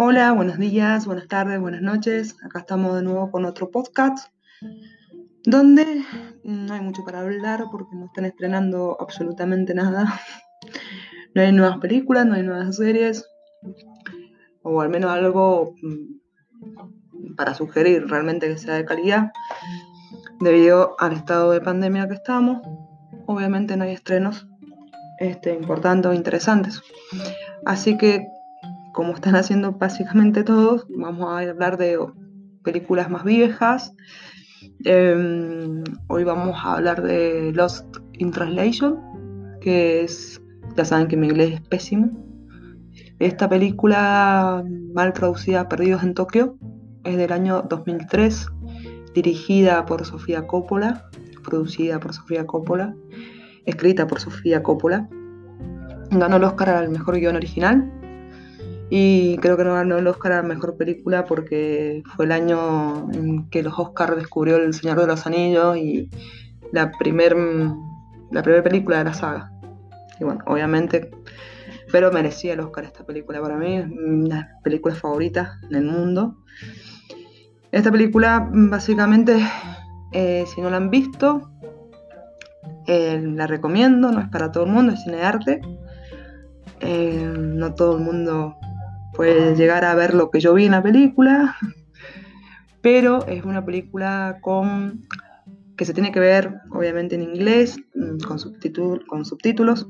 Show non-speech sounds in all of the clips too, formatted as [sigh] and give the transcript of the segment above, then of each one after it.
Hola, buenos días, buenas tardes, buenas noches. Acá estamos de nuevo con otro podcast donde no hay mucho para hablar porque no están estrenando absolutamente nada. [laughs] No hay nuevas películas, no hay nuevas series, o al menos algo mm, para sugerir realmente que sea de calidad. Debido al estado de pandemia que estamos, obviamente no hay estrenos este, importantes o interesantes. Así que como están haciendo básicamente todos, vamos a hablar de películas más viejas. Em, hoy vamos a hablar de Lost in Translation, que es, ya saben que mi inglés es pésimo. Esta película mal traducida, Perdidos en Tokio, es del año 2003, dirigida por Sofía Coppola, producida por Sofía Coppola, escrita por Sofía Coppola. Ganó el Oscar al mejor guion original y creo que no ganó el Oscar a Mejor Película porque fue el año en que los Oscars descubrió El Señor de los Anillos y la primer, la primera película de la saga. Y bueno, obviamente, pero merecía el Oscar esta película para mí, una de las películas favoritas en mundo. Esta película, básicamente, eh, si no la han visto, eh, la recomiendo, no es para todo el mundo, es cine de arte. Eh, no todo el mundo puede llegar a ver lo que yo vi en la película, pero es una película con que se tiene que ver obviamente en inglés, mm, con, con subtítulos.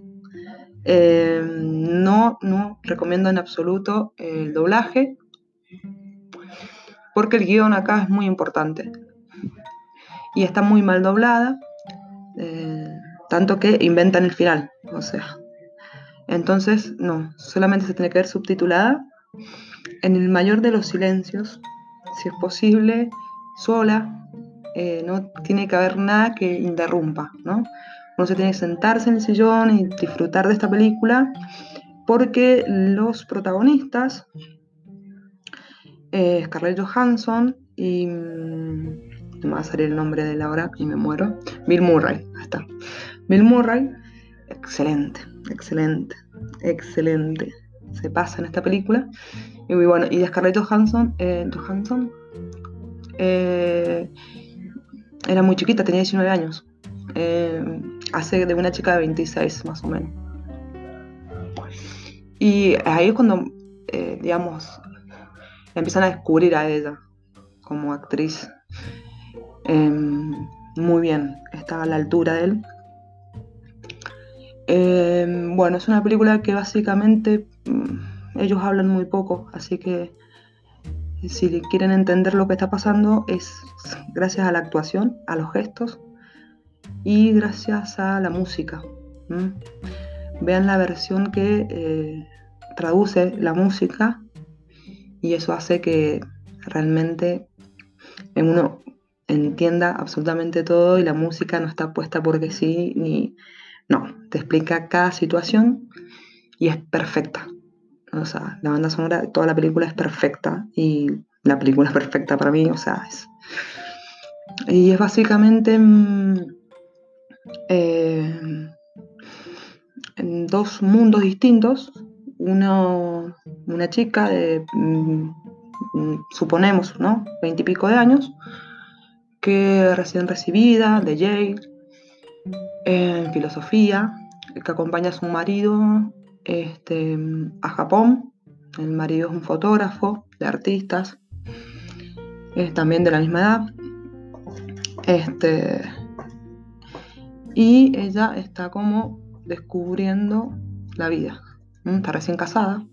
Eh, no, no recomiendo en absoluto el doblaje, porque el guion acá es muy importante y está muy mal doblada, eh, tanto que inventan el final, o sea. Entonces, no, solamente se tiene que ver subtitulada en el mayor de los silencios, si es posible, sola, eh, no tiene que haber nada que interrumpa, ¿no? Uno se tiene que sentarse en el sillón y disfrutar de esta película porque los protagonistas, eh, Scarlett Johansson y... Mm, no me va a salir el nombre de la hora y me muero. Bill Murray, ahí está. Bill Murray, excelente, excelente, excelente se pasa en esta película. Y bueno, y Scarlett Johansson, eh, Johansson eh, era muy chiquita, tenía 19 años. Eh, hace de una chica de 26 más o menos. Y ahí es cuando, digamos, empiezan a descubrir a ella como actriz. muy bien, estaba a la altura de él. Bueno, es una película que básicamente Mm, ellos hablan muy poco, así que si quieren entender lo que está pasando es gracias a la actuación, a los gestos y gracias a la música. Vean la versión que eh, traduce la música y eso hace que realmente uno entienda absolutamente todo y la música no está puesta porque sí ni no, te explica cada situación y es perfecta. O sea, la banda sonora, toda la película es perfecta y la película es perfecta para mí, o sea, es... Y es básicamente mm, eh, en dos mundos distintos. Uno, una chica de, mm, suponemos, ¿no? Veintipico de años, que recién recibida de Yale en filosofía, que acompaña a su marido este, a Japón. El marido es un fotógrafo de artistas, es también de la misma edad. Este, y ella está como descubriendo la vida. Está recién casada.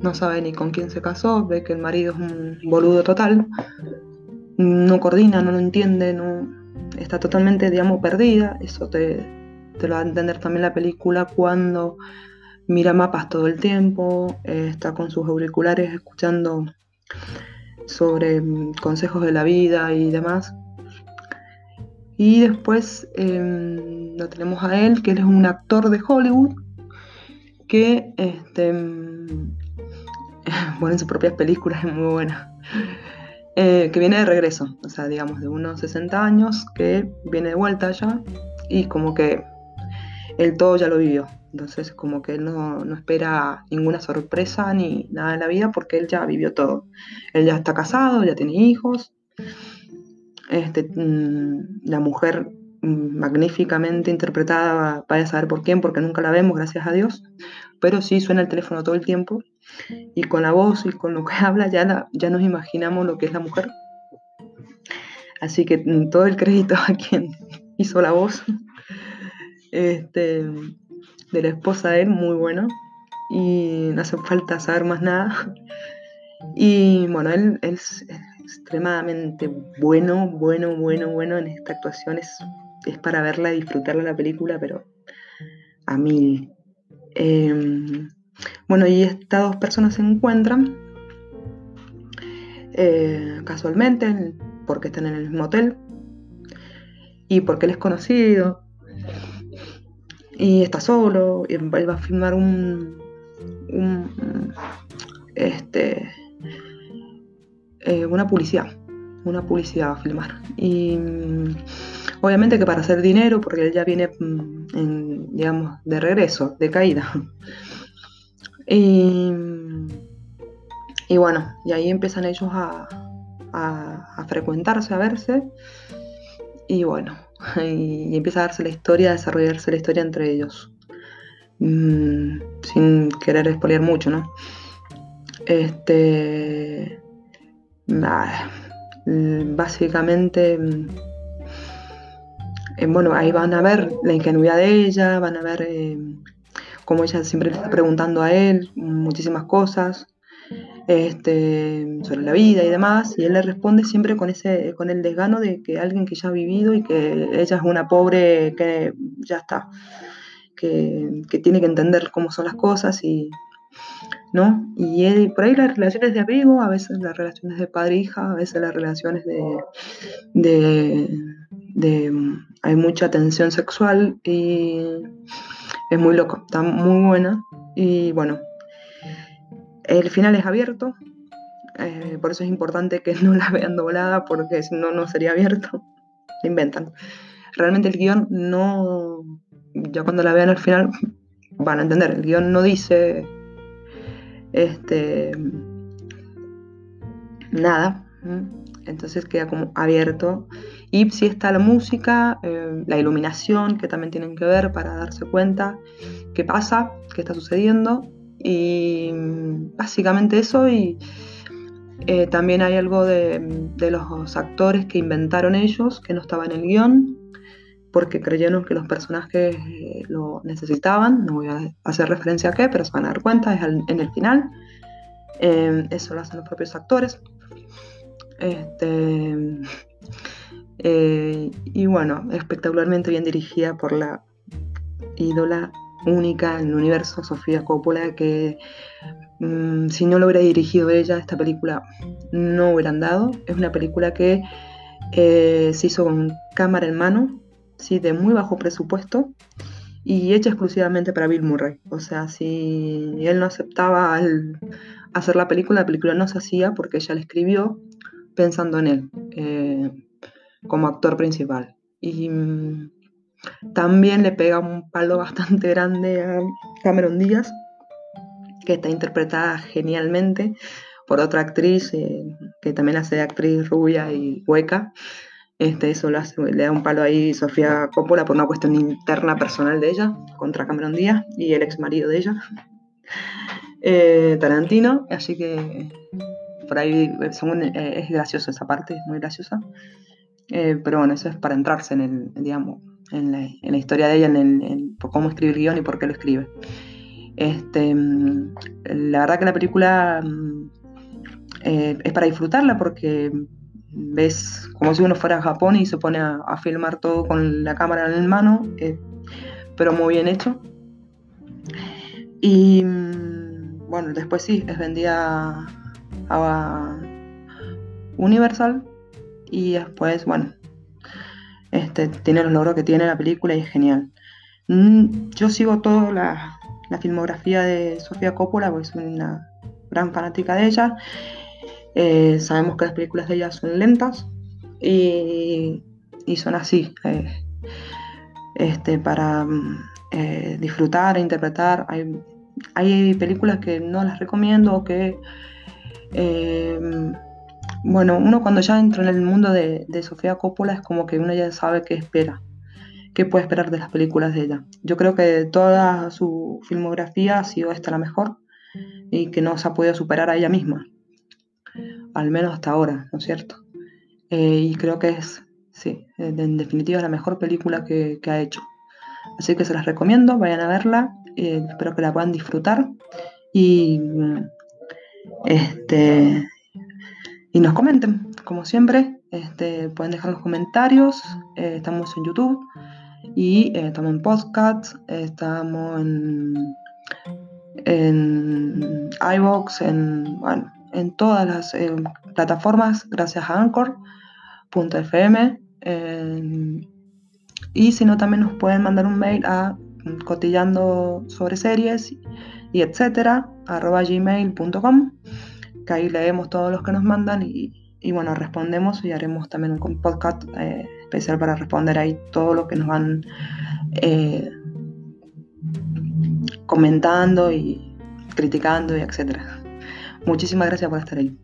No sabe ni con quién se casó, ve que el marido es un boludo total. No coordina, no lo entiende, no, está totalmente, digamos, perdida. Eso te, lo va a entender también la película cuando mira mapas todo el tiempo, eh, está con sus auriculares escuchando sobre mm, consejos de la vida y demás. Y después em, lo tenemos a él, que él es un actor de Hollywood, que este, mm, [laughs] bueno, en sus propias películas es muy buena. Eh, que viene de regreso, o sea, digamos, de unos 60 años, que viene de vuelta ya y como que él todo ya lo vivió. Entonces, como que él no, espera ninguna sorpresa ni nada en la vida porque él ya vivió todo. Él ya está casado, ya tiene hijos. Este, mm, la mujer mm, magníficamente interpretada, vaya a saber por quién, porque nunca la vemos, gracias a Dios. Pero sí suena el teléfono todo el tiempo. Y con la voz y con lo que [laughs] habla ya, ya nos imaginamos lo que es la mujer. Así que todo el crédito a quien [laughs] hizo la voz este, de la esposa de él, muy bueno. Y no hace falta saber más nada. Y bueno, él, es extremadamente bueno, bueno, bueno, bueno en esta actuación. Es, es para verla y disfrutarla la película, pero a mil. Em, bueno, y estas dos personas se encuentran eh, casualmente porque están en el mismo hotel y porque él es conocido y está solo y él va a filmar un, este eh, una publicidad una publicidad va a filmar. Y mm, obviamente que para hacer dinero porque él ya viene mm, digamos de regreso de caída [laughs] y, y bueno y ahí empiezan ellos a, a, frecuentarse a verse y bueno [laughs] y, empieza a darse la historia, a desarrollarse la historia entre ellos. Mm, sin querer expoliar mucho, ¿no? Este. básicamente. Eh, bueno, ahí van a ver la ingenuidad de ella, van a ver eh, cómo ella siempre le está preguntando a él muchísimas cosas este, sobre la vida y demás, y él le responde siempre con, ese, con el desgano de que alguien que ya ha vivido y que ella es una pobre que ya está, que, tiene que entender cómo son las cosas y, ¿no? Y por ahí las relaciones de apego, a veces las relaciones de padre-hija, a veces las relaciones de, de, Hay mucha tensión sexual y es muy loco, está muy buena. Y bueno, el final es abierto, eh, por eso es importante que [laughs] no la vean doblada, porque si no, no sería abierto. Lo inventan. Realmente el guion no. Ya cuando la vean al final van a entender. El guion no dice. Este. Nada. Entonces queda como abierto. Y si está la música, eh, la iluminación, que también tienen que ver para darse cuenta qué pasa, qué está sucediendo y básicamente eso y eh, también hay algo de, los actores que inventaron ellos, que no estaba en el guion, porque creyeron que los personajes eh, lo necesitaban. No voy a hacer referencia a qué, pero se van a dar cuenta, es en el final. Eso lo hacen los propios actores. Este, y bueno, espectacularmente bien dirigida por la ídola única en el universo, Sofía Coppola, que mm, si no lo hubiera dirigido ella, esta película no hubiera andado. Es una película que eh, se hizo con cámara en mano, ¿sí? de muy bajo presupuesto y hecha exclusivamente para Bill Murray. O sea, si él no aceptaba hacer la película, la película no se hacía porque ella la escribió pensando en él eh, como actor principal. Y mm, también le pega un palo [laughs] bastante grande a Cameron Díaz, que está interpretada genialmente por otra actriz eh, que también hace de actriz rubia y hueca. Este, eso le da un palo ahí Sofía Coppola por una cuestión interna personal de ella contra Cameron Díaz y el ex marido de ella, [laughs] eh, Tarantino. Así que por ahí eh, es gracioso esa parte, es muy graciosa. Pero bueno, eso es para entrarse en el, digamos, en la, historia de ella, en, por cómo escribe el guion y por qué lo escribe. Este, la verdad que la película mm, eh, es para disfrutarla porque ves como si uno fuera a Japón y se pone a, filmar todo con la cámara en mano, eh, pero muy bien hecho. Y mm, bueno, después sí, es vendida a Universal y después, bueno, este, tiene los logros que tiene la película y es genial. Mm, yo sigo toda la, filmografía de Sofía Coppola porque soy una gran fanática de ella. Eh, sabemos que las películas de ella son lentas y, son así. Eh, este, para, eh, disfrutar e interpretar. Hay, hay, películas que no las recomiendo o que, bueno, uno cuando ya entra en el mundo de, de, Sofía Coppola es como que uno ya sabe qué espera, qué puede esperar de las películas de ella. Yo creo que toda su filmografía ha sido esta la mejor y que no se ha podido superar a ella misma, al menos hasta ahora, ¿no es cierto? Eh, y creo que es, sí, en definitiva la mejor película que, ha hecho. Así que se las recomiendo, vayan a verla, eh, espero que la puedan disfrutar y, este, y nos comenten, como siempre, este, pueden dejar los comentarios, eh, estamos en YouTube y estamos en podcast, estamos en en iVoox, en, bueno, en todas las eh, plataformas, gracias a Anchor.fm. Eh, y si no, también nos pueden mandar un mail a cotillando sobre series y etcétera, arroba gmail.com, que ahí leemos todos los que nos mandan y, y bueno, respondemos y haremos también un podcast eh, especial para responder ahí todo lo que nos van eh, comentando y criticando y etcétera. Muchísimas gracias por estar ahí.